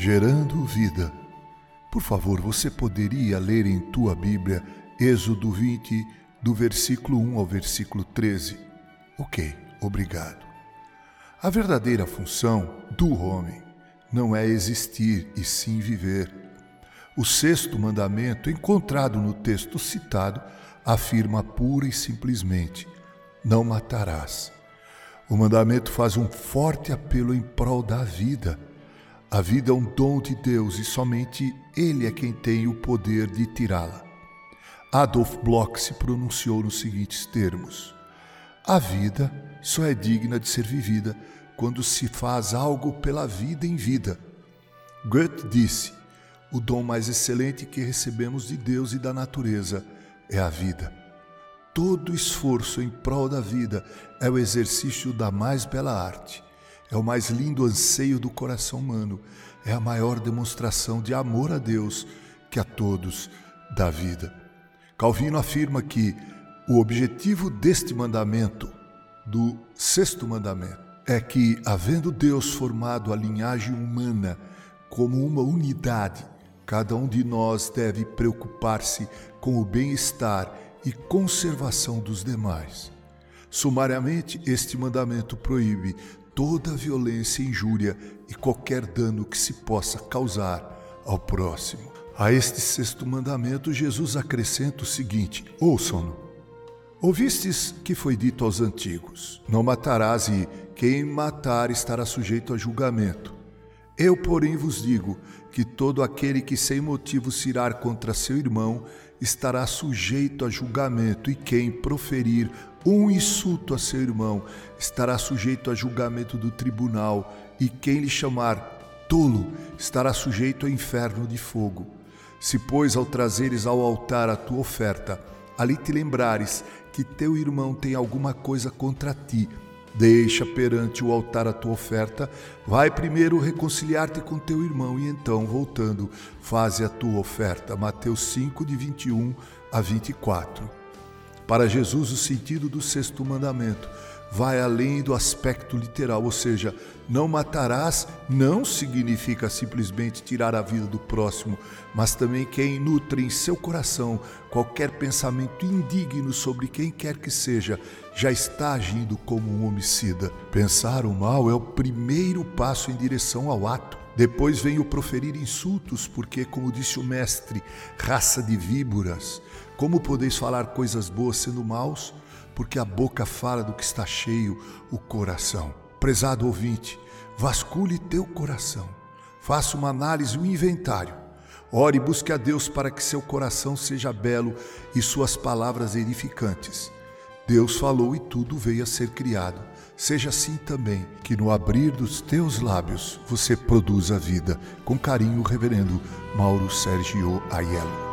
gerando vida. Por favor, você poderia ler em tua Bíblia Êxodo 20, do versículo 1 ao versículo 13? Ok, obrigado. A verdadeira função do homem não é existir e sim viver. O sexto mandamento, encontrado no texto citado, afirma pura e simplesmente: não matarás. O mandamento faz um forte apelo em prol da vida. A vida é um dom de Deus e somente Ele é quem tem o poder de tirá-la. Adolf Bloch se pronunciou nos seguintes termos: A vida só é digna de ser vivida quando se faz algo pela vida em vida. Goethe disse: O dom mais excelente que recebemos de Deus e da natureza é a vida. Todo esforço em prol da vida é o exercício da mais bela arte, é o mais lindo anseio do coração humano, é a maior demonstração de amor a Deus que a todos dá vida. Calvino afirma que o objetivo deste mandamento, do sexto mandamento, é que, havendo Deus formado a linhagem humana como uma unidade, cada um de nós deve preocupar-se com o bem-estar e conservação dos demais. Sumariamente, este mandamento proíbe toda violência, injúria e qualquer dano que se possa causar ao próximo. A este sexto mandamento, Jesus acrescenta o seguinte: ouçam-no. Ouvistes que foi dito aos antigos: Não matarás, e quem matar estará sujeito a julgamento. Eu, porém, vos digo que todo aquele que sem motivo se irar contra seu irmão estará sujeito a julgamento, e quem proferir um insulto a seu irmão estará sujeito a julgamento do tribunal, e quem lhe chamar tolo estará sujeito ao inferno de fogo. Se, pois, ao trazeres ao altar a tua oferta, ali te lembrares que teu irmão tem alguma coisa contra ti, Deixa perante o altar a tua oferta, vai primeiro reconciliar-te com teu irmão e então, voltando, faze a tua oferta. Mateus 5, de 21 a 24. Para Jesus, o sentido do sexto mandamento vai além do aspecto literal, ou seja, não matarás não significa simplesmente tirar a vida do próximo, mas também quem nutre em seu coração qualquer pensamento indigno sobre quem quer que seja, já está agindo como um homicida. Pensar o mal é o primeiro passo em direção ao ato. Depois vem o proferir insultos, porque, como disse o mestre, raça de víboras, como podeis falar coisas boas sendo maus? porque a boca fala do que está cheio o coração. Prezado ouvinte, vasculhe teu coração, faça uma análise, um inventário. Ore e busque a Deus para que seu coração seja belo e suas palavras edificantes. Deus falou e tudo veio a ser criado. Seja assim também, que no abrir dos teus lábios você produza vida. Com carinho, Reverendo Mauro Sérgio Aiello.